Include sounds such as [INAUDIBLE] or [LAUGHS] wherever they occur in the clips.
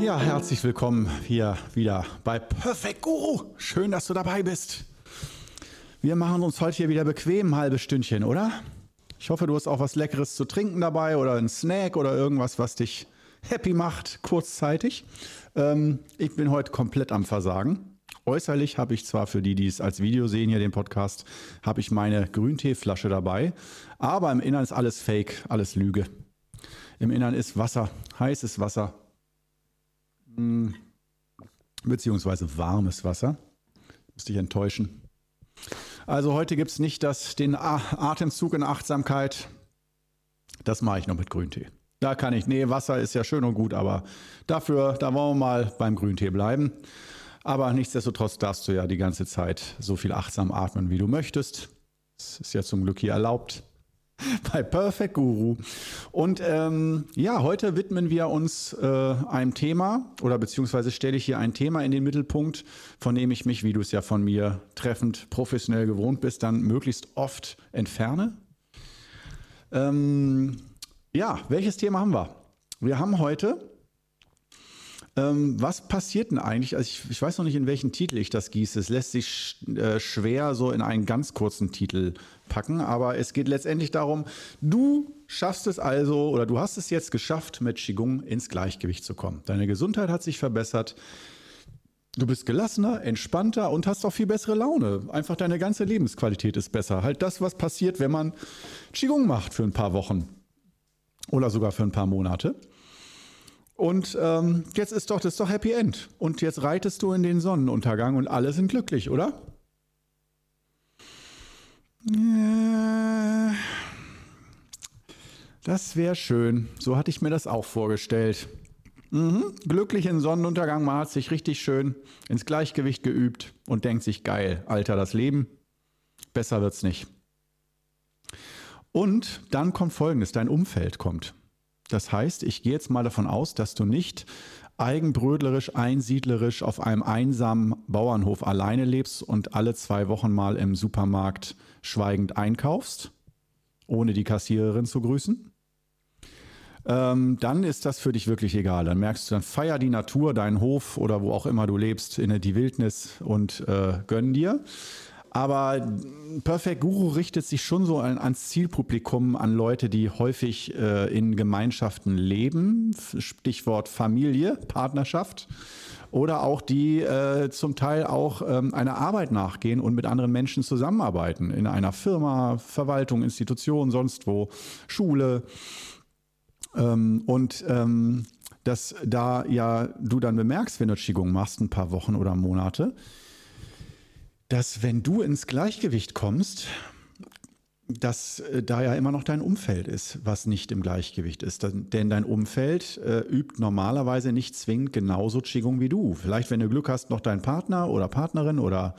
Ja, herzlich willkommen hier wieder bei Perfect Guru. Schön, dass du dabei bist. Wir machen uns heute hier wieder bequem, ein halbes Stündchen, oder? Ich hoffe, du hast auch was Leckeres zu trinken dabei oder einen Snack oder irgendwas, was dich happy macht, kurzzeitig. Ähm, ich bin heute komplett am Versagen. Äußerlich habe ich zwar für die, die es als Video sehen, hier den Podcast, habe ich meine Grünteeflasche dabei, aber im Innern ist alles Fake, alles Lüge. Im Innern ist Wasser, heißes Wasser, beziehungsweise warmes Wasser. Muss dich enttäuschen. Also heute gibt es nicht das, den Atemzug in Achtsamkeit. Das mache ich noch mit Grüntee. Da kann ich, nee, Wasser ist ja schön und gut, aber dafür, da wollen wir mal beim Grüntee bleiben. Aber nichtsdestotrotz darfst du ja die ganze Zeit so viel achtsam atmen, wie du möchtest. Das ist ja zum Glück hier erlaubt [LAUGHS] bei Perfect Guru. Und ähm, ja, heute widmen wir uns äh, einem Thema oder beziehungsweise stelle ich hier ein Thema in den Mittelpunkt, von dem ich mich, wie du es ja von mir treffend professionell gewohnt bist, dann möglichst oft entferne. Ähm, ja, welches Thema haben wir? Wir haben heute ähm, was passiert denn eigentlich? Also ich, ich, weiß noch nicht, in welchen Titel ich das gieße. Es lässt sich sch äh, schwer so in einen ganz kurzen Titel packen, aber es geht letztendlich darum, du schaffst es also oder du hast es jetzt geschafft, mit Qigong ins Gleichgewicht zu kommen. Deine Gesundheit hat sich verbessert. Du bist gelassener, entspannter und hast auch viel bessere Laune. Einfach deine ganze Lebensqualität ist besser. Halt das, was passiert, wenn man Qigong macht für ein paar Wochen oder sogar für ein paar Monate. Und ähm, jetzt ist doch das ist doch Happy End. Und jetzt reitest du in den Sonnenuntergang und alle sind glücklich, oder? Das wäre schön. So hatte ich mir das auch vorgestellt. Mhm. Glücklich in Sonnenuntergang, man hat sich richtig schön ins Gleichgewicht geübt und denkt sich, geil, Alter, das Leben, besser wird's nicht. Und dann kommt Folgendes, dein Umfeld kommt. Das heißt, ich gehe jetzt mal davon aus, dass du nicht eigenbrödlerisch, einsiedlerisch auf einem einsamen Bauernhof alleine lebst und alle zwei Wochen mal im Supermarkt schweigend einkaufst, ohne die Kassiererin zu grüßen. Ähm, dann ist das für dich wirklich egal. Dann merkst du, dann feier die Natur, deinen Hof oder wo auch immer du lebst, in die Wildnis und äh, gönn dir. Aber Perfect Guru richtet sich schon so an, ans Zielpublikum, an Leute, die häufig äh, in Gemeinschaften leben. Stichwort Familie, Partnerschaft. Oder auch die äh, zum Teil auch ähm, einer Arbeit nachgehen und mit anderen Menschen zusammenarbeiten. In einer Firma, Verwaltung, Institution, sonst wo, Schule. Ähm, und ähm, dass da ja du dann bemerkst, wenn du Qigong machst, ein paar Wochen oder Monate, dass wenn du ins Gleichgewicht kommst, dass äh, da ja immer noch dein Umfeld ist, was nicht im Gleichgewicht ist. Denn dein Umfeld äh, übt normalerweise nicht zwingend genauso Qigong wie du. Vielleicht, wenn du Glück hast, noch dein Partner oder Partnerin oder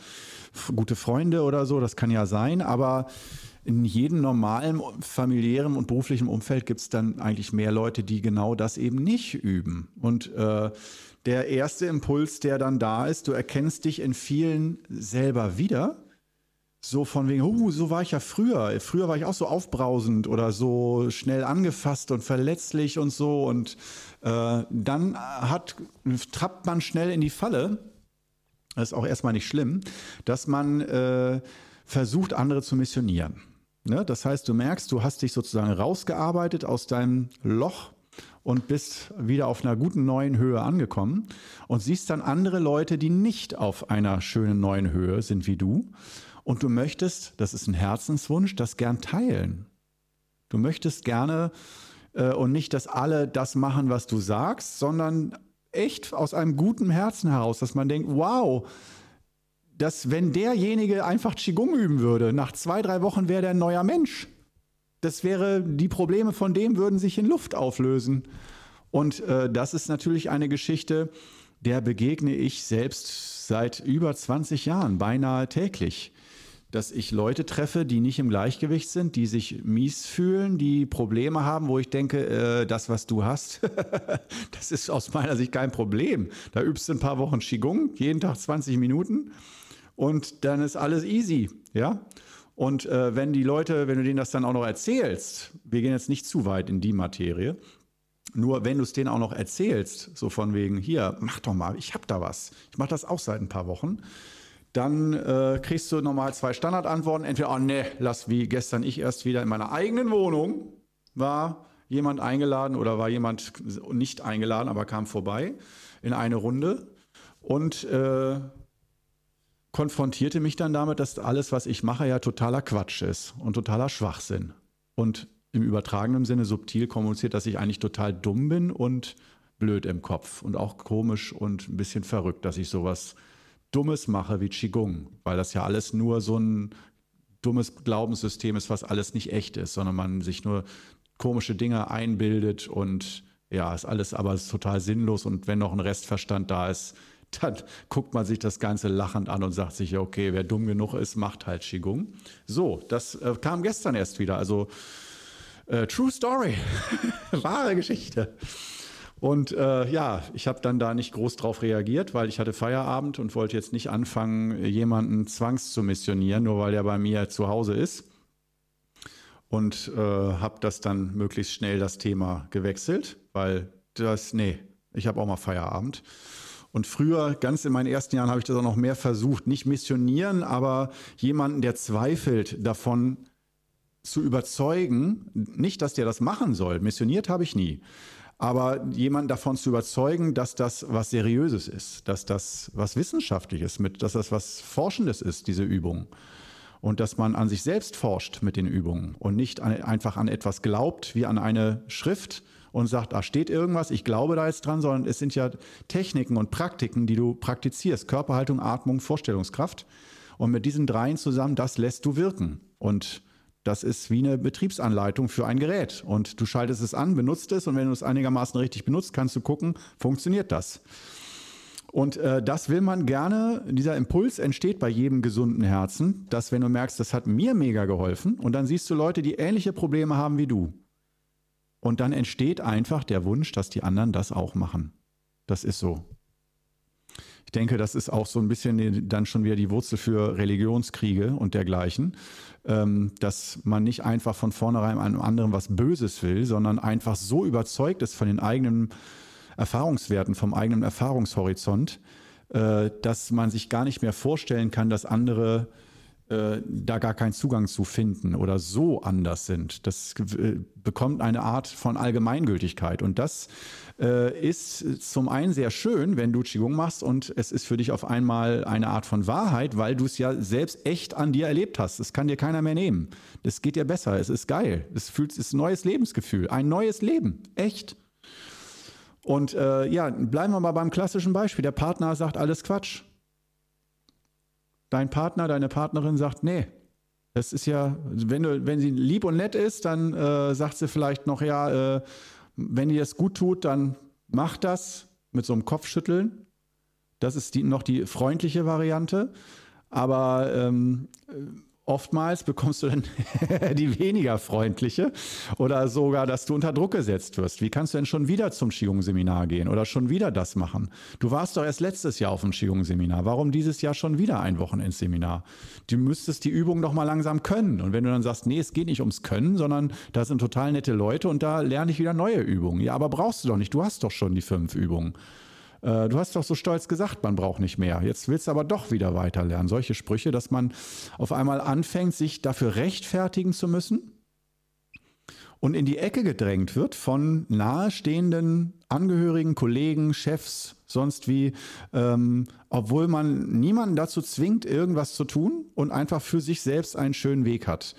gute Freunde oder so, das kann ja sein, aber in jedem normalen familiären und beruflichen Umfeld gibt es dann eigentlich mehr Leute, die genau das eben nicht üben. Und äh, der erste Impuls, der dann da ist, du erkennst dich in vielen selber wieder. So von wegen, oh, so war ich ja früher. Früher war ich auch so aufbrausend oder so schnell angefasst und verletzlich und so. Und äh, dann hat, trappt man schnell in die Falle. Das ist auch erstmal nicht schlimm, dass man äh, versucht, andere zu missionieren. Ne? Das heißt, du merkst, du hast dich sozusagen rausgearbeitet aus deinem Loch und bist wieder auf einer guten neuen Höhe angekommen und siehst dann andere Leute, die nicht auf einer schönen neuen Höhe sind wie du. Und du möchtest, das ist ein Herzenswunsch, das gern teilen. Du möchtest gerne äh, und nicht, dass alle das machen, was du sagst, sondern echt aus einem guten Herzen heraus, dass man denkt, wow, dass wenn derjenige einfach Qigong üben würde, nach zwei, drei Wochen wäre der ein neuer Mensch das wäre, die Probleme von dem würden sich in Luft auflösen. Und äh, das ist natürlich eine Geschichte, der begegne ich selbst seit über 20 Jahren, beinahe täglich. Dass ich Leute treffe, die nicht im Gleichgewicht sind, die sich mies fühlen, die Probleme haben, wo ich denke, äh, das, was du hast, [LAUGHS] das ist aus meiner Sicht kein Problem. Da übst du ein paar Wochen Qigong, jeden Tag 20 Minuten und dann ist alles easy, ja. Und äh, wenn die Leute, wenn du denen das dann auch noch erzählst, wir gehen jetzt nicht zu weit in die Materie, Nur wenn du es denen auch noch erzählst, so von wegen, hier, mach doch mal, ich hab da was. Ich mache das auch seit ein paar Wochen. Dann äh, kriegst du nochmal zwei Standardantworten. Entweder, oh ne, lass wie gestern ich erst wieder in meiner eigenen Wohnung war jemand eingeladen oder war jemand nicht eingeladen, aber kam vorbei in eine Runde und äh, konfrontierte mich dann damit, dass alles, was ich mache, ja totaler Quatsch ist und totaler Schwachsinn. Und im übertragenen Sinne subtil kommuniziert, dass ich eigentlich total dumm bin und blöd im Kopf und auch komisch und ein bisschen verrückt, dass ich sowas Dummes mache wie Qigong, weil das ja alles nur so ein dummes Glaubenssystem ist, was alles nicht echt ist, sondern man sich nur komische Dinge einbildet und ja, ist alles aber total sinnlos und wenn noch ein Restverstand da ist, dann guckt man sich das Ganze lachend an und sagt sich, okay, wer dumm genug ist, macht halt Qigong. So, das äh, kam gestern erst wieder. Also äh, True Story, [LAUGHS] wahre Geschichte. Und äh, ja, ich habe dann da nicht groß drauf reagiert, weil ich hatte Feierabend und wollte jetzt nicht anfangen, jemanden zwangs zu missionieren, nur weil er bei mir zu Hause ist. Und äh, habe das dann möglichst schnell das Thema gewechselt, weil das, nee, ich habe auch mal Feierabend. Und früher, ganz in meinen ersten Jahren, habe ich das auch noch mehr versucht. Nicht missionieren, aber jemanden, der zweifelt, davon zu überzeugen, nicht, dass der das machen soll. Missioniert habe ich nie. Aber jemanden davon zu überzeugen, dass das was Seriöses ist, dass das was Wissenschaftliches mit, dass das was Forschendes ist, diese Übung. Und dass man an sich selbst forscht mit den Übungen und nicht an, einfach an etwas glaubt, wie an eine Schrift und sagt, da steht irgendwas, ich glaube da jetzt dran, sondern es sind ja Techniken und Praktiken, die du praktizierst. Körperhaltung, Atmung, Vorstellungskraft. Und mit diesen dreien zusammen, das lässt du wirken. Und das ist wie eine Betriebsanleitung für ein Gerät. Und du schaltest es an, benutzt es und wenn du es einigermaßen richtig benutzt, kannst du gucken, funktioniert das. Und äh, das will man gerne, dieser Impuls entsteht bei jedem gesunden Herzen, dass wenn du merkst, das hat mir mega geholfen und dann siehst du Leute, die ähnliche Probleme haben wie du. Und dann entsteht einfach der Wunsch, dass die anderen das auch machen. Das ist so. Ich denke, das ist auch so ein bisschen dann schon wieder die Wurzel für Religionskriege und dergleichen, ähm, dass man nicht einfach von vornherein einem anderen was Böses will, sondern einfach so überzeugt ist von den eigenen Erfahrungswerten, vom eigenen Erfahrungshorizont, äh, dass man sich gar nicht mehr vorstellen kann, dass andere äh, da gar keinen Zugang zu finden oder so anders sind. Das äh, bekommt eine Art von Allgemeingültigkeit. Und das äh, ist zum einen sehr schön, wenn du Qigong machst und es ist für dich auf einmal eine Art von Wahrheit, weil du es ja selbst echt an dir erlebt hast. Das kann dir keiner mehr nehmen. Das geht dir besser. Es ist geil. Es fühlt, es ist ein neues Lebensgefühl. Ein neues Leben. Echt. Und äh, ja, bleiben wir mal beim klassischen Beispiel. Der Partner sagt alles Quatsch dein Partner, deine Partnerin sagt, nee, das ist ja, wenn, du, wenn sie lieb und nett ist, dann äh, sagt sie vielleicht noch, ja, äh, wenn ihr es gut tut, dann macht das mit so einem Kopfschütteln. Das ist die, noch die freundliche Variante. Aber ähm, oftmals bekommst du dann [LAUGHS] die weniger freundliche oder sogar, dass du unter Druck gesetzt wirst. Wie kannst du denn schon wieder zum Qigong-Seminar gehen oder schon wieder das machen? Du warst doch erst letztes Jahr auf dem Qigong-Seminar. Warum dieses Jahr schon wieder ein Wochenendseminar? Du müsstest die Übung doch mal langsam können. Und wenn du dann sagst, nee, es geht nicht ums Können, sondern da sind total nette Leute und da lerne ich wieder neue Übungen. Ja, aber brauchst du doch nicht. Du hast doch schon die fünf Übungen. Äh, du hast doch so stolz gesagt, man braucht nicht mehr. Jetzt willst du aber doch wieder weiterlernen. Solche Sprüche, dass man auf einmal anfängt, sich dafür rechtfertigen zu müssen und in die Ecke gedrängt wird von nahestehenden Angehörigen, Kollegen, Chefs, sonst wie, ähm, obwohl man niemanden dazu zwingt, irgendwas zu tun und einfach für sich selbst einen schönen Weg hat.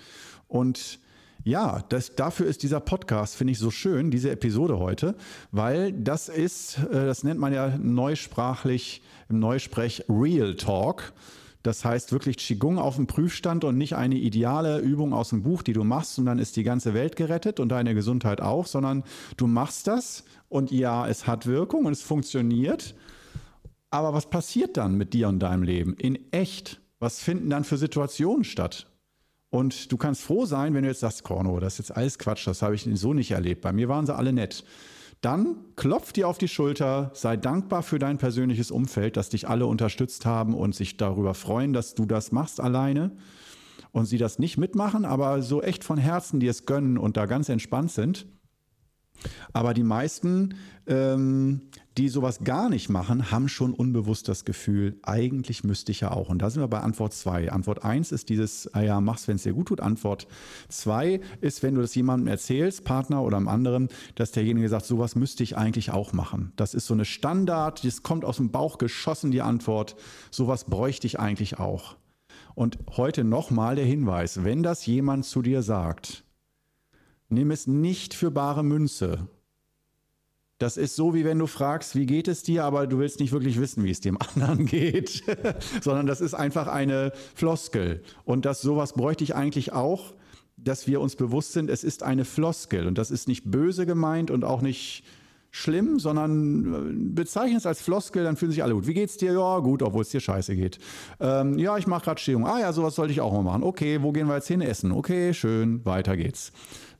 Und ja, das, dafür ist dieser Podcast, finde ich, so schön, diese Episode heute, weil das ist, äh, das nennt man ja neusprachlich im Neusprech Real Talk. Das heißt wirklich Qigong auf dem Prüfstand und nicht eine ideale Übung aus dem Buch, die du machst und dann ist die ganze Welt gerettet und deine Gesundheit auch, sondern du machst das und ja, es hat Wirkung und es funktioniert. Aber was passiert dann mit dir und deinem Leben in echt? Was finden dann für Situationen statt? Und du kannst froh sein, wenn du jetzt sagst, Korno, das ist jetzt alles Quatsch, das habe ich so nicht erlebt. Bei mir waren sie alle nett. Dann klopf dir auf die Schulter, sei dankbar für dein persönliches Umfeld, dass dich alle unterstützt haben und sich darüber freuen, dass du das machst alleine und sie das nicht mitmachen, aber so echt von Herzen dir es gönnen und da ganz entspannt sind. Aber die meisten, ähm, die sowas gar nicht machen, haben schon unbewusst das Gefühl, eigentlich müsste ich ja auch. Und da sind wir bei Antwort 2. Antwort 1 ist dieses, ah ja, mach's, wenn es dir gut tut. Antwort 2 ist, wenn du das jemandem erzählst, Partner oder einem anderen, dass derjenige sagt, sowas müsste ich eigentlich auch machen. Das ist so eine Standard, das kommt aus dem Bauch geschossen, die Antwort. Sowas bräuchte ich eigentlich auch. Und heute nochmal der Hinweis, wenn das jemand zu dir sagt, nimm es nicht für bare Münze. Das ist so, wie wenn du fragst, wie geht es dir, aber du willst nicht wirklich wissen, wie es dem [LAUGHS] anderen geht, sondern das ist einfach eine Floskel. Und das sowas bräuchte ich eigentlich auch, dass wir uns bewusst sind, es ist eine Floskel und das ist nicht böse gemeint und auch nicht schlimm, sondern äh, bezeichne es als Floskel, dann fühlen sich alle gut. Wie geht's dir? Ja, gut, obwohl es dir scheiße geht. Ähm, ja, ich mache gerade Stehung. Ah ja, sowas sollte ich auch mal machen. Okay, wo gehen wir jetzt hin essen? Okay, schön, weiter geht's.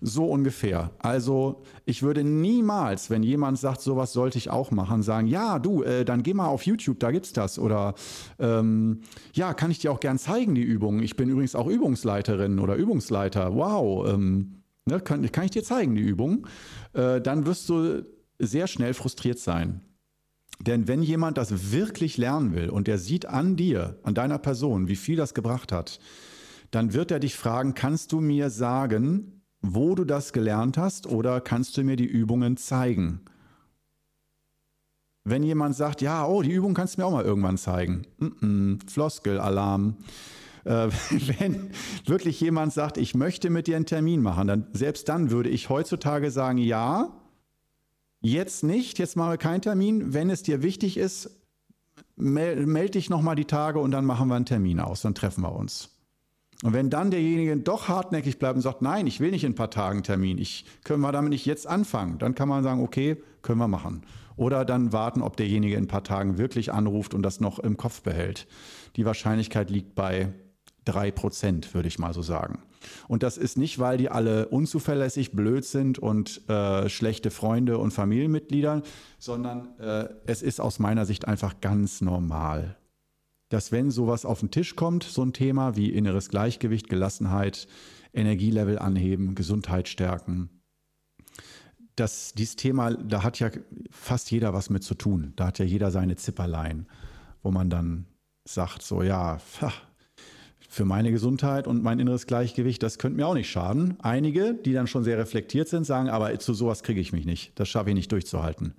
So ungefähr. Also ich würde niemals, wenn jemand sagt, sowas sollte ich auch machen, sagen, ja, du, äh, dann geh mal auf YouTube, da gibt's das. Oder ähm, ja, kann ich dir auch gern zeigen, die Übungen. Ich bin übrigens auch Übungsleiterin oder Übungsleiter. Wow, ähm, ne, kann, kann ich dir zeigen, die Übung. Äh, dann wirst du sehr schnell frustriert sein. Denn wenn jemand das wirklich lernen will und der sieht an dir, an deiner Person, wie viel das gebracht hat, dann wird er dich fragen, kannst du mir sagen, wo du das gelernt hast oder kannst du mir die Übungen zeigen? Wenn jemand sagt, ja, oh, die Übung kannst du mir auch mal irgendwann zeigen. Mm -mm, Floskel, Alarm. Äh, [LAUGHS] wenn wirklich jemand sagt, ich möchte mit dir einen Termin machen, dann selbst dann würde ich heutzutage sagen, ja, Jetzt nicht, jetzt machen wir keinen Termin. Wenn es dir wichtig ist, melde meld dich nochmal die Tage und dann machen wir einen Termin aus, dann treffen wir uns. Und wenn dann derjenige doch hartnäckig bleibt und sagt, nein, ich will nicht in ein paar Tagen Termin, ich können wir damit nicht jetzt anfangen, dann kann man sagen, okay, können wir machen. Oder dann warten, ob derjenige in ein paar Tagen wirklich anruft und das noch im Kopf behält. Die Wahrscheinlichkeit liegt bei drei Prozent, würde ich mal so sagen. Und das ist nicht, weil die alle unzuverlässig, blöd sind und äh, schlechte Freunde und Familienmitglieder, sondern äh, es ist aus meiner Sicht einfach ganz normal, dass wenn sowas auf den Tisch kommt, so ein Thema wie inneres Gleichgewicht, Gelassenheit, Energielevel anheben, Gesundheit stärken, dass dieses Thema, da hat ja fast jeder was mit zu tun. Da hat ja jeder seine Zipperlein, wo man dann sagt, so ja, für meine Gesundheit und mein inneres Gleichgewicht, das könnte mir auch nicht schaden. Einige, die dann schon sehr reflektiert sind, sagen, aber zu sowas kriege ich mich nicht. Das schaffe ich nicht durchzuhalten.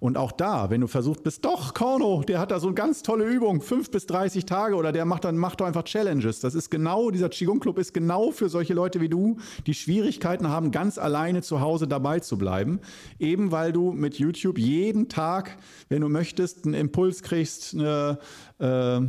Und auch da, wenn du versucht bist, doch, Korno, der hat da so eine ganz tolle Übung, fünf bis 30 Tage oder der macht dann, macht doch einfach Challenges. Das ist genau, dieser Qigong-Club ist genau für solche Leute wie du, die Schwierigkeiten haben, ganz alleine zu Hause dabei zu bleiben. Eben weil du mit YouTube jeden Tag, wenn du möchtest, einen Impuls kriegst, eine, äh,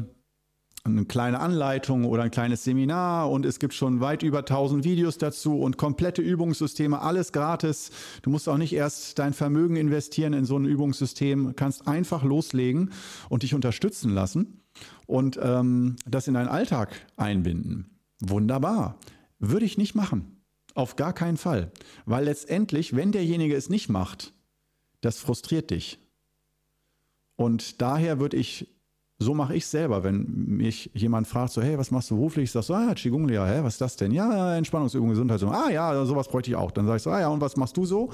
eine kleine Anleitung oder ein kleines Seminar und es gibt schon weit über 1000 Videos dazu und komplette Übungssysteme, alles gratis. Du musst auch nicht erst dein Vermögen investieren in so ein Übungssystem, kannst einfach loslegen und dich unterstützen lassen und ähm, das in deinen Alltag einbinden. Wunderbar. Würde ich nicht machen. Auf gar keinen Fall. Weil letztendlich, wenn derjenige es nicht macht, das frustriert dich. Und daher würde ich so mache ich selber, wenn mich jemand fragt, so, hey, was machst du beruflich? Ich sage so, ah, Qigong, ja, hä, was ist das denn? Ja, Entspannungsübung, Gesundheitsübung. Ah ja, sowas bräuchte ich auch. Dann sage ich so, ah ja, und was machst du so?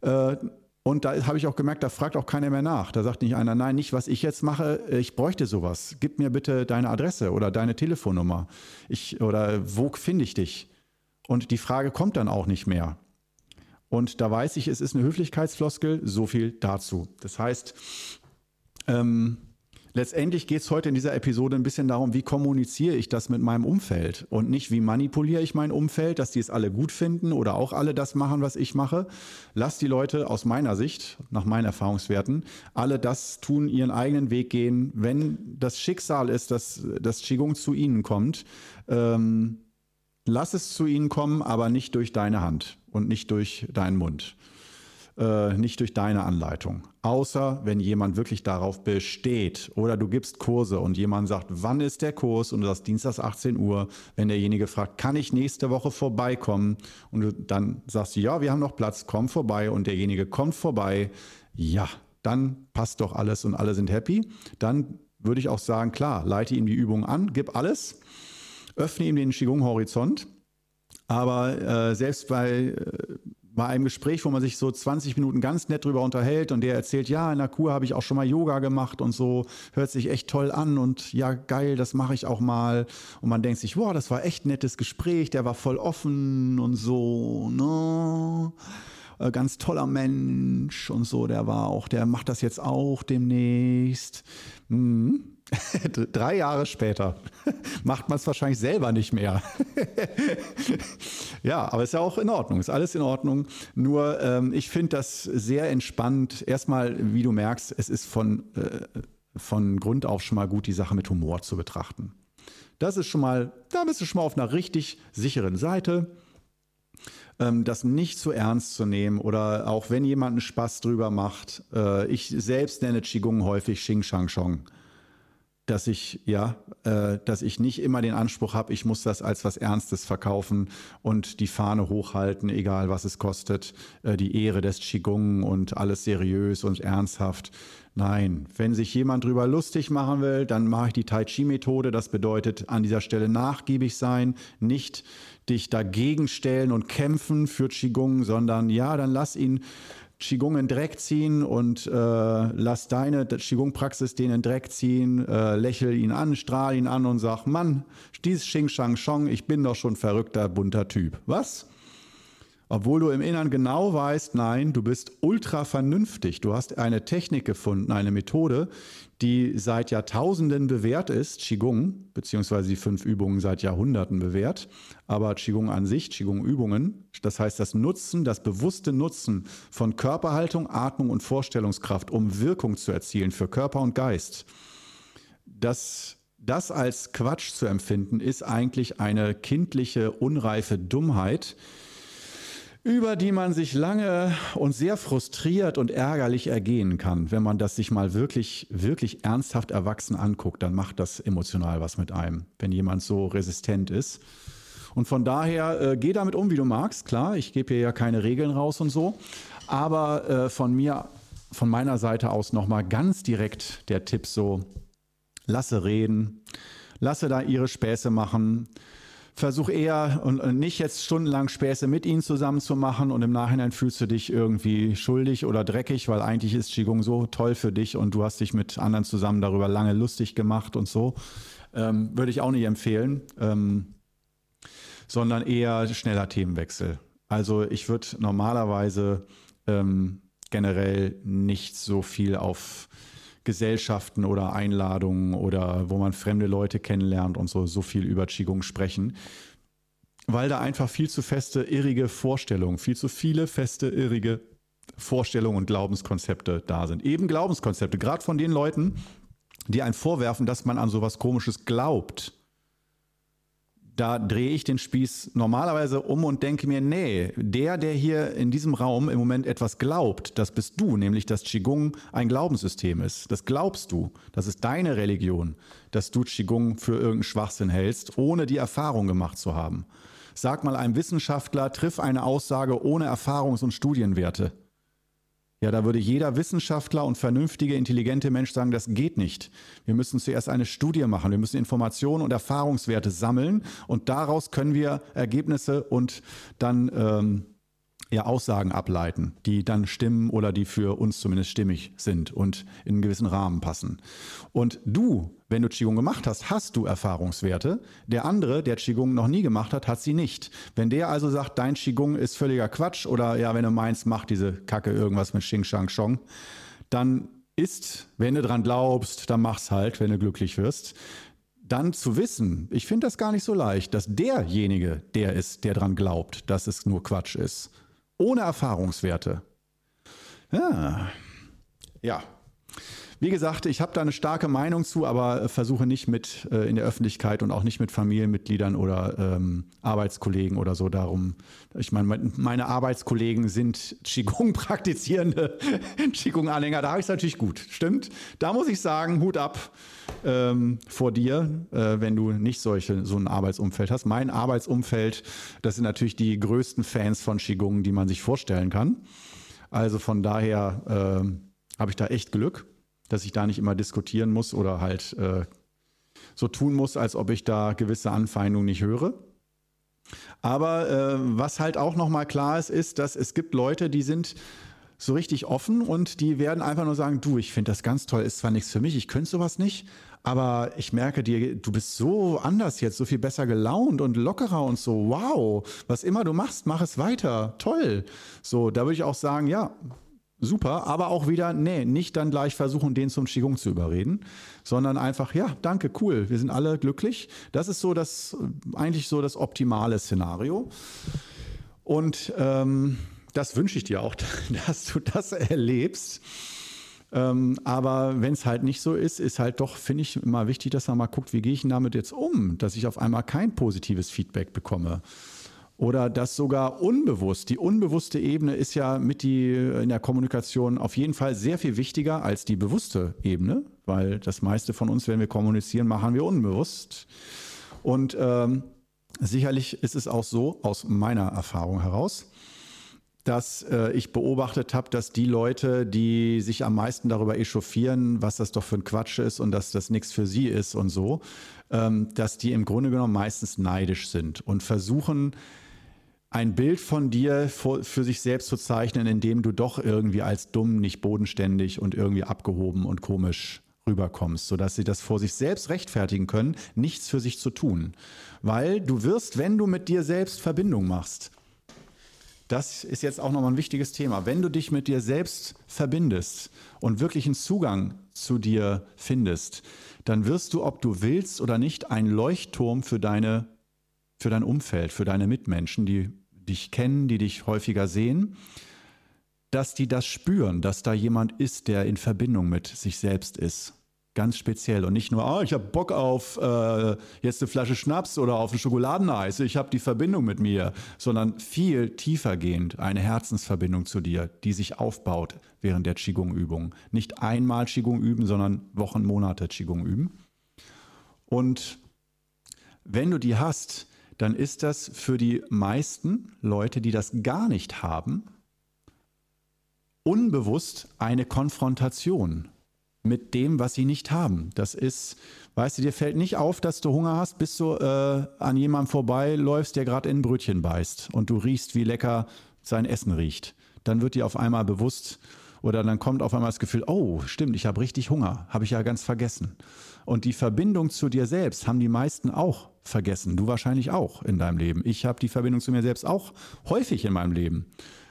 Äh, und da habe ich auch gemerkt, da fragt auch keiner mehr nach. Da sagt nicht einer, nein, nicht, was ich jetzt mache, ich bräuchte sowas. Gib mir bitte deine Adresse oder deine Telefonnummer. Ich, oder wo finde ich dich? Und die Frage kommt dann auch nicht mehr. Und da weiß ich, es ist eine Höflichkeitsfloskel, so viel dazu. Das heißt, ähm, Letztendlich geht es heute in dieser Episode ein bisschen darum, wie kommuniziere ich das mit meinem Umfeld und nicht, wie manipuliere ich mein Umfeld, dass die es alle gut finden oder auch alle das machen, was ich mache. Lass die Leute aus meiner Sicht, nach meinen Erfahrungswerten, alle das tun, ihren eigenen Weg gehen. Wenn das Schicksal ist, dass das Qigong zu ihnen kommt, ähm, lass es zu ihnen kommen, aber nicht durch deine Hand und nicht durch deinen Mund äh, nicht durch deine Anleitung. Außer wenn jemand wirklich darauf besteht oder du gibst Kurse und jemand sagt, wann ist der Kurs und du sagst Dienstags 18 Uhr, wenn derjenige fragt, kann ich nächste Woche vorbeikommen und du dann sagst ja, wir haben noch Platz, komm vorbei und derjenige kommt vorbei, ja, dann passt doch alles und alle sind happy. Dann würde ich auch sagen, klar, leite ihm die Übung an, gib alles, öffne ihm den Qigong-Horizont. Aber äh, selbst bei äh, bei einem Gespräch, wo man sich so 20 Minuten ganz nett drüber unterhält und der erzählt, ja, in der Kur habe ich auch schon mal Yoga gemacht und so, hört sich echt toll an und ja, geil, das mache ich auch mal. Und man denkt sich, wow, das war echt nettes Gespräch, der war voll offen und so, ne? Äh, ganz toller Mensch und so, der war auch, der macht das jetzt auch demnächst. Hm. [LAUGHS] Drei Jahre später [LAUGHS] macht man es wahrscheinlich selber nicht mehr. [LAUGHS] ja, aber ist ja auch in Ordnung, ist alles in Ordnung. Nur ähm, ich finde das sehr entspannt. Erstmal, wie du merkst, es ist von, äh, von Grund auf schon mal gut, die Sache mit Humor zu betrachten. Das ist schon mal, da bist du schon mal auf einer richtig sicheren Seite ähm, das nicht zu ernst zu nehmen oder auch wenn jemand einen Spaß drüber macht. Äh, ich selbst nenne Qigong häufig Xing Shang Shong dass ich ja, äh, dass ich nicht immer den Anspruch habe, ich muss das als was Ernstes verkaufen und die Fahne hochhalten, egal was es kostet, äh, die Ehre des Qigong und alles seriös und ernsthaft. Nein, wenn sich jemand drüber lustig machen will, dann mache ich die Tai Chi Methode. Das bedeutet an dieser Stelle nachgiebig sein, nicht dich dagegen stellen und kämpfen für Qigong, sondern ja, dann lass ihn Qigong in Dreck ziehen und äh, lass deine Qigong-Praxis den in Dreck ziehen, äh, lächel ihn an, strahl ihn an und sag, Mann, dies Xing Shang Shong, ich bin doch schon verrückter, bunter Typ. Was? Obwohl du im Innern genau weißt, nein, du bist ultra vernünftig. Du hast eine Technik gefunden, eine Methode, die seit Jahrtausenden bewährt ist, Qigong, beziehungsweise die fünf Übungen seit Jahrhunderten bewährt. Aber Qigong an sich, Qigong-Übungen, das heißt das Nutzen, das bewusste Nutzen von Körperhaltung, Atmung und Vorstellungskraft, um Wirkung zu erzielen für Körper und Geist. Das das als Quatsch zu empfinden, ist eigentlich eine kindliche, unreife Dummheit, über die man sich lange und sehr frustriert und ärgerlich ergehen kann. Wenn man das sich mal wirklich, wirklich ernsthaft erwachsen anguckt, dann macht das emotional was mit einem, wenn jemand so resistent ist. Und von daher, äh, geh damit um, wie du magst. Klar, ich gebe hier ja keine Regeln raus und so. Aber äh, von mir, von meiner Seite aus nochmal ganz direkt der Tipp so, lasse reden, lasse da ihre Späße machen, versuch eher und nicht jetzt stundenlang Späße mit ihnen zusammen zu machen und im Nachhinein fühlst du dich irgendwie schuldig oder dreckig, weil eigentlich ist Qigong so toll für dich und du hast dich mit anderen zusammen darüber lange lustig gemacht und so. Ähm, würde ich auch nicht empfehlen, ähm, sondern eher schneller Themenwechsel. Also ich würde normalerweise ähm, generell nicht so viel auf Gesellschaften oder Einladungen oder wo man fremde Leute kennenlernt und so, so viel über Qigong sprechen. Weil da einfach viel zu feste, irrige Vorstellungen, viel zu viele feste, irrige Vorstellungen und Glaubenskonzepte da sind. Eben Glaubenskonzepte, gerade von den Leuten, die einen vorwerfen, dass man an sowas Komisches glaubt da drehe ich den Spieß normalerweise um und denke mir, nee, der, der hier in diesem Raum im Moment etwas glaubt, das bist du, nämlich dass Qigong ein Glaubenssystem ist. Das glaubst du. Das ist deine Religion, dass du Qigong für irgendeinen Schwachsinn hältst, ohne die Erfahrung gemacht zu haben. Sag mal einem Wissenschaftler, triff eine Aussage ohne Erfahrungs- und Studienwerte. Ja, da würde jeder Wissenschaftler und vernünftige, intelligente Mensch sagen, das geht nicht. Wir müssen zuerst eine Studie machen. Wir müssen Informationen und Erfahrungswerte sammeln und daraus können wir Ergebnisse und dann ähm, ja, Aussagen ableiten, die dann stimmen oder die für uns zumindest stimmig sind und in einen gewissen Rahmen passen. Und du, wenn du Qigong gemacht hast, hast du Erfahrungswerte. Der andere, der Qigong noch nie gemacht hat, hat sie nicht. Wenn der also sagt, dein Qigong ist völliger Quatsch oder ja, wenn du meinst, mach diese Kacke irgendwas mit Xing Shang Shong, dann ist, wenn du dran glaubst, dann mach's halt, wenn du glücklich wirst dann zu wissen, ich finde das gar nicht so leicht, dass derjenige der ist, der dran glaubt, dass es nur Quatsch ist ohne Erfahrungswerte. Ja. ja. Wie gesagt, ich habe da eine starke Meinung zu, aber versuche nicht mit äh, in der Öffentlichkeit und auch nicht mit Familienmitgliedern oder ähm, Arbeitskollegen oder so darum. Ich meine, meine Arbeitskollegen sind Qigong-praktizierende [LAUGHS] Qigong-Anhänger. Da habe ich es natürlich gut. Stimmt. Da muss ich sagen, Hut ab ähm, vor dir, äh, wenn du nicht solche, so ein Arbeitsumfeld hast. Mein Arbeitsumfeld, das sind natürlich die größten Fans von Qigong, die man sich vorstellen kann. Also von daher äh, habe ich da echt Glück dass ich da nicht immer diskutieren muss oder halt äh, so tun muss, als ob ich da gewisse Anfeindungen nicht höre. Aber äh, was halt auch nochmal klar ist, ist, dass es gibt Leute, die sind so richtig offen und die werden einfach nur sagen, du, ich finde das ganz toll, ist zwar nichts für mich, ich könnte sowas nicht, aber ich merke dir, du bist so anders jetzt, so viel besser gelaunt und lockerer und so, wow, was immer du machst, mach es weiter, toll. So, da würde ich auch sagen, ja, super, aber auch wieder, nee, nicht dann gleich versuchen, den zum Qigong zu überreden, sondern einfach, ja, danke, cool, wir sind alle glücklich. Das ist so das, eigentlich so das optimale Szenario. Und ähm, das wünsche ich dir auch, [LAUGHS] dass du das erlebst. Ähm, aber wenn es halt nicht so ist, ist halt doch, finde ich, immer wichtig, dass man mal guckt, wie gehe ich denn damit jetzt um, dass ich auf einmal kein positives Feedback bekomme. Oder dass sogar unbewusst, die unbewusste Ebene ist ja mit die in der Kommunikation auf jeden Fall sehr viel wichtiger als die bewusste Ebene, weil das meiste von uns, wenn wir kommunizieren, machen wir unbewusst. Und ähm, sicherlich ist es auch so, aus meiner Erfahrung heraus, dass äh, ich beobachtet habe, dass die Leute, die sich am meisten darüber echauffieren, was das doch für ein Quatsch ist und dass das nichts für sie ist und so, ähm, dass die im Grunde genommen meistens neidisch sind und versuchen, ein Bild von dir für, für sich selbst zu zeichnen, in dem du doch irgendwie als dumm, nicht bodenständig und irgendwie abgehoben und komisch rüberkommst, sodass sie das vor sich selbst rechtfertigen können, nichts für sich zu tun. Weil du wirst, wenn du mit dir selbst Verbindung machst, das ist jetzt auch nochmal ein wichtiges Thema. Wenn du dich mit dir selbst verbindest und wirklich einen Zugang zu dir findest, dann wirst du, ob du willst oder nicht, ein Leuchtturm für deine, für dein Umfeld, für deine Mitmenschen, die dich kennen, die dich häufiger sehen, dass die das spüren, dass da jemand ist, der in Verbindung mit sich selbst ist ganz speziell und nicht nur, oh, ich habe Bock auf äh, jetzt eine Flasche Schnaps oder auf ein Schokoladeneis, ich habe die Verbindung mit mir, sondern viel tiefergehend eine Herzensverbindung zu dir, die sich aufbaut während der Qigong-Übung. Nicht einmal Qigong üben, sondern Wochen, Monate Qigong üben. Und wenn du die hast, dann ist das für die meisten Leute, die das gar nicht haben, unbewusst eine Konfrontation mit dem, was sie nicht haben. Das ist, weißt du, dir fällt nicht auf, dass du Hunger hast, bis du äh, an jemandem vorbeiläufst, der gerade in ein Brötchen beißt und du riechst, wie lecker sein Essen riecht. Dann wird dir auf einmal bewusst oder dann kommt auf einmal das Gefühl, oh, stimmt, ich habe richtig Hunger, habe ich ja ganz vergessen. Und die Verbindung zu dir selbst haben die meisten auch vergessen. Du wahrscheinlich auch in deinem Leben. Ich habe die Verbindung zu mir selbst auch häufig in meinem Leben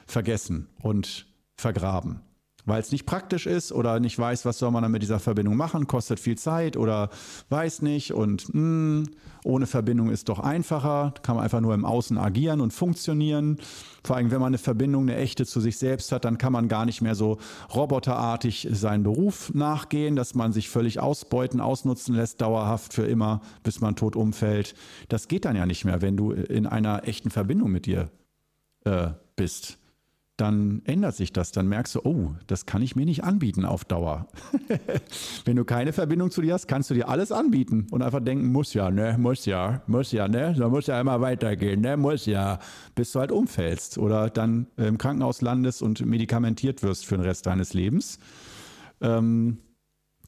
vergessen und vergraben weil es nicht praktisch ist oder nicht weiß, was soll man dann mit dieser Verbindung machen, kostet viel Zeit oder weiß nicht und mh, hm, ohne Verbindung ist doch einfacher, kann man einfach nur im Außen agieren und funktionieren. Vor allem, wenn man eine Verbindung, eine echte zu sich selbst hat, dann kann man gar nicht mehr so roboterartig seinen Beruf nachgehen, dass man sich völlig ausbeuten, ausnutzen lässt, dauerhaft für immer, bis man tot umfällt. Das geht dann ja nicht mehr, wenn du in einer echten Verbindung mit dir äh, bist dann ändert sich das. Dann merkst du, oh, das kann ich mir nicht anbieten auf Dauer. [LAUGHS] Wenn du keine Verbindung zu dir hast, kannst du dir alles anbieten und einfach denken, muss ja, ne, muss ja, muss ja, ne, da muss ja immer weitergehen, ne, muss ja, bis du halt umfällst oder dann im Krankenhaus landest und medikamentiert wirst für den Rest deines Lebens. Ähm,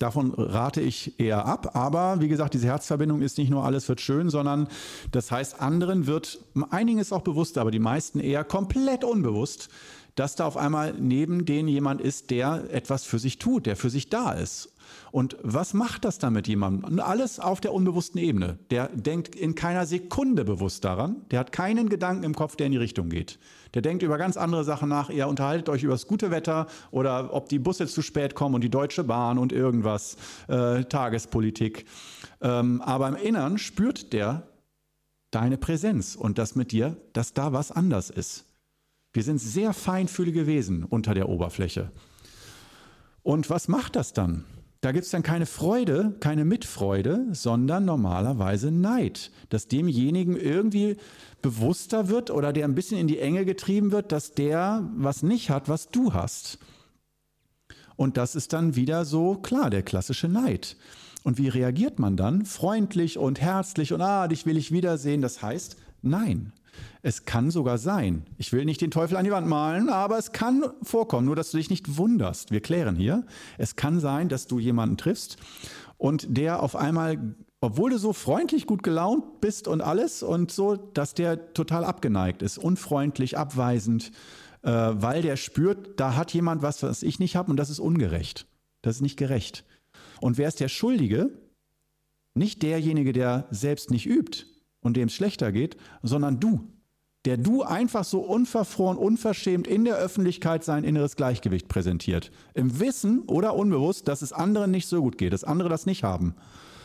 Davon rate ich eher ab. Aber wie gesagt, diese Herzverbindung ist nicht nur alles wird schön, sondern das heißt, anderen wird, einigen ist auch bewusst, aber die meisten eher komplett unbewusst, dass da auf einmal neben denen jemand ist, der etwas für sich tut, der für sich da ist. Und was macht das dann mit jemandem? Alles auf der unbewussten Ebene. Der denkt in keiner Sekunde bewusst daran. Der hat keinen Gedanken im Kopf, der in die Richtung geht. Der denkt über ganz andere Sachen nach. Ihr unterhaltet euch über das gute Wetter oder ob die Busse zu spät kommen und die Deutsche Bahn und irgendwas, äh, Tagespolitik. Ähm, aber im Innern spürt der deine Präsenz und das mit dir, dass da was anders ist. Wir sind sehr feinfühlige Wesen unter der Oberfläche. Und was macht das dann? Da gibt es dann keine Freude, keine Mitfreude, sondern normalerweise Neid, dass demjenigen irgendwie bewusster wird oder der ein bisschen in die Enge getrieben wird, dass der was nicht hat, was du hast. Und das ist dann wieder so klar, der klassische Neid. Und wie reagiert man dann? Freundlich und herzlich und ah, dich will ich wiedersehen. Das heißt, nein, es kann sogar sein, ich will nicht den Teufel an die Wand malen, aber es kann vorkommen, nur dass du dich nicht wunderst. Wir klären hier. Es kann sein, dass du jemanden triffst und der auf einmal obwohl du so freundlich, gut gelaunt bist und alles und so, dass der total abgeneigt ist, unfreundlich, abweisend, äh, weil der spürt, da hat jemand was, was ich nicht habe und das ist ungerecht. Das ist nicht gerecht. Und wer ist der Schuldige? Nicht derjenige, der selbst nicht übt und dem es schlechter geht, sondern du, der du einfach so unverfroren, unverschämt in der Öffentlichkeit sein inneres Gleichgewicht präsentiert. Im Wissen oder unbewusst, dass es anderen nicht so gut geht, dass andere das nicht haben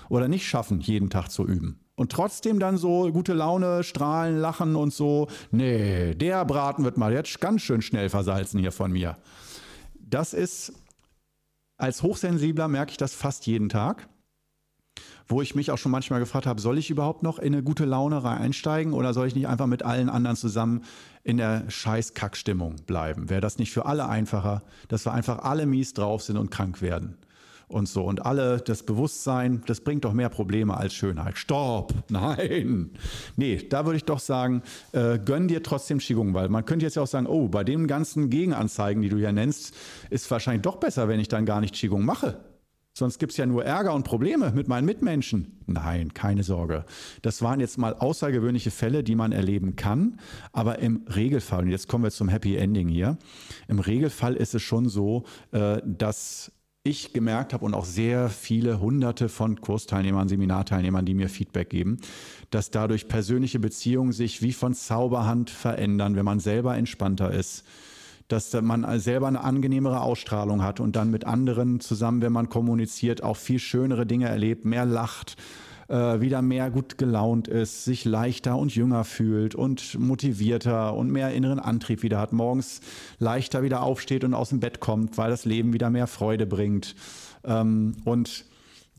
oder nicht schaffen, jeden Tag zu üben. Und trotzdem dann so gute Laune, strahlen, lachen und so. Nee, der Braten wird mal jetzt ganz schön schnell versalzen hier von mir. Das ist, als Hochsensibler merke ich das fast jeden Tag wo ich mich auch schon manchmal gefragt habe, soll ich überhaupt noch in eine gute Laune einsteigen oder soll ich nicht einfach mit allen anderen zusammen in der scheiß Kackstimmung bleiben? Wäre das nicht für alle einfacher, dass wir einfach alle mies drauf sind und krank werden? und so. Und alle, das Bewusstsein, das bringt doch mehr Probleme als Schönheit. Stopp! [LAUGHS] Nein! Nee, da würde ich doch sagen, äh, gönn dir trotzdem Qigong, weil man könnte jetzt ja auch sagen, oh, bei den ganzen Gegenanzeigen, die du hier nennst, ist wahrscheinlich doch besser, wenn ich dann gar nicht Qigong mache. Sonst gibt es ja nur Ärger und Probleme mit meinen Mitmenschen. Nein, keine Sorge. Das waren jetzt mal außergewöhnliche Fälle, die man erleben kann. Aber im Regelfall, und jetzt kommen wir zum Happy Ending hier, im Regelfall ist es schon so, äh, dass ich gemerkt habe und auch sehr viele hunderte von Kursteilnehmern, Seminarteilnehmern, die mir Feedback geben, dass dadurch persönliche Beziehungen sich wie von Zauberhand verändern, wenn man selber entspannter ist, dass man selber eine angenehmere Ausstrahlung hat und dann mit anderen zusammen, wenn man kommuniziert, auch viel schönere Dinge erlebt, mehr lacht, äh, wieder mehr gut gelaunt ist, sich leichter und jünger fühlt und motivierter und mehr inneren Antrieb wieder hat, morgens leichter wieder aufsteht und aus dem Bett kommt, weil das Leben wieder mehr Freude bringt. Ähm, und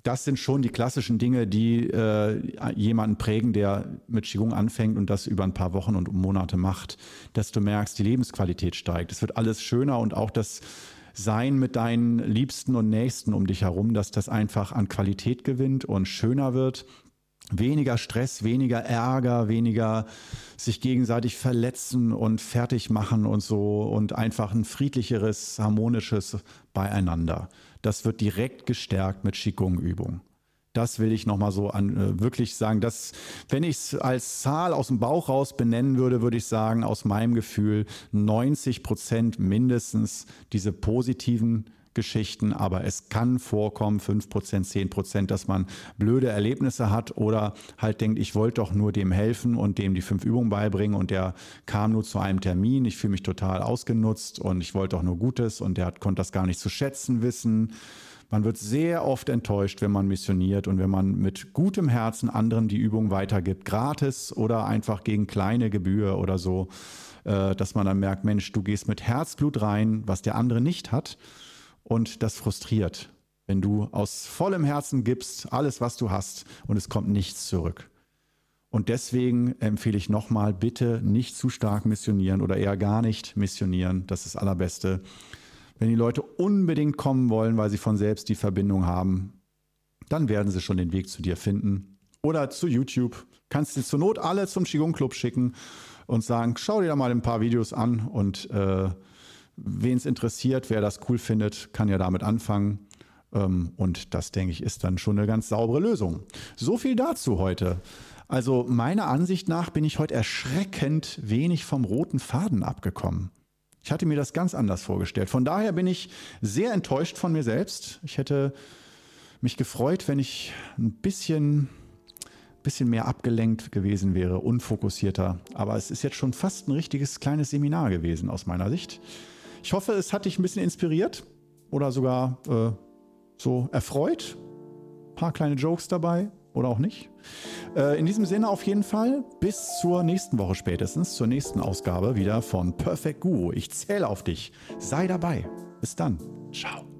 das sind schon die klassischen Dinge, die äh, jemanden prägen, der mit Qigong anfängt und das über ein paar Wochen und Monate macht, dass du merkst, die Lebensqualität steigt. Es wird alles schöner und auch das sein mit deinen Liebsten und Nächsten um dich herum, dass das einfach an Qualität gewinnt und schöner wird. Weniger Stress, weniger Ärger, weniger sich gegenseitig verletzen und fertig machen und so und einfach ein friedlicheres, harmonisches Beieinander. Das wird direkt gestärkt mit Qigong-Übungen. Das will ich nochmal so an, äh, wirklich sagen. Dass, wenn ich es als Zahl aus dem Bauch raus benennen würde, würde ich sagen, aus meinem Gefühl 90 Prozent mindestens diese positiven Geschichten, aber es kann vorkommen, 5%, 10%, dass man blöde Erlebnisse hat oder halt denkt, ich wollte doch nur dem helfen und dem die fünf Übungen beibringen und der kam nur zu einem Termin, ich fühle mich total ausgenutzt und ich wollte doch nur Gutes und der hat, konnte das gar nicht zu schätzen wissen. Man wird sehr oft enttäuscht, wenn man missioniert und wenn man mit gutem Herzen anderen die Übung weitergibt, gratis oder einfach gegen kleine Gebühr oder so, äh, dass man dann merkt, Mensch, du gehst mit Herzblut rein, was der andere nicht hat und das frustriert, wenn du aus vollem Herzen gibst, alles, was du hast und es kommt nichts zurück. Und deswegen empfehle ich nochmal, bitte nicht zu stark missionieren oder eher gar nicht missionieren. Das ist das Allerbeste. Wenn die Leute unbedingt kommen wollen, weil sie von selbst die Verbindung haben, dann werden sie schon den Weg zu dir finden. Oder zu YouTube. Kannst du zur Not alle zum Qigong Club schicken und sagen, schau dir da mal ein paar Videos an und äh, wen es interessiert, wer das cool findet, kann ja damit anfangen. Ähm, und das, denke ich, ist dann schon eine ganz saubere Lösung. So viel dazu heute. Also meiner Ansicht nach bin ich heute erschreckend wenig vom roten Faden abgekommen. Ich hatte mir das ganz anders vorgestellt. Von daher bin ich sehr enttäuscht von mir selbst. Ich hätte mich gefreut, wenn ich ein bisschen, bisschen mehr abgelenkt gewesen wäre, unfokussierter. Aber es ist jetzt schon fast ein richtiges kleines Seminar gewesen aus meiner Sicht. Ich hoffe, es hat dich ein bisschen inspiriert oder sogar äh, so erfreut. Ein paar kleine Jokes dabei oder auch nicht. Äh, in diesem Sinne auf jeden Fall bis zur nächsten Woche spätestens, zur nächsten Ausgabe wieder von Perfect Guru. Ich zähle auf dich. Sei dabei. Bis dann. Ciao.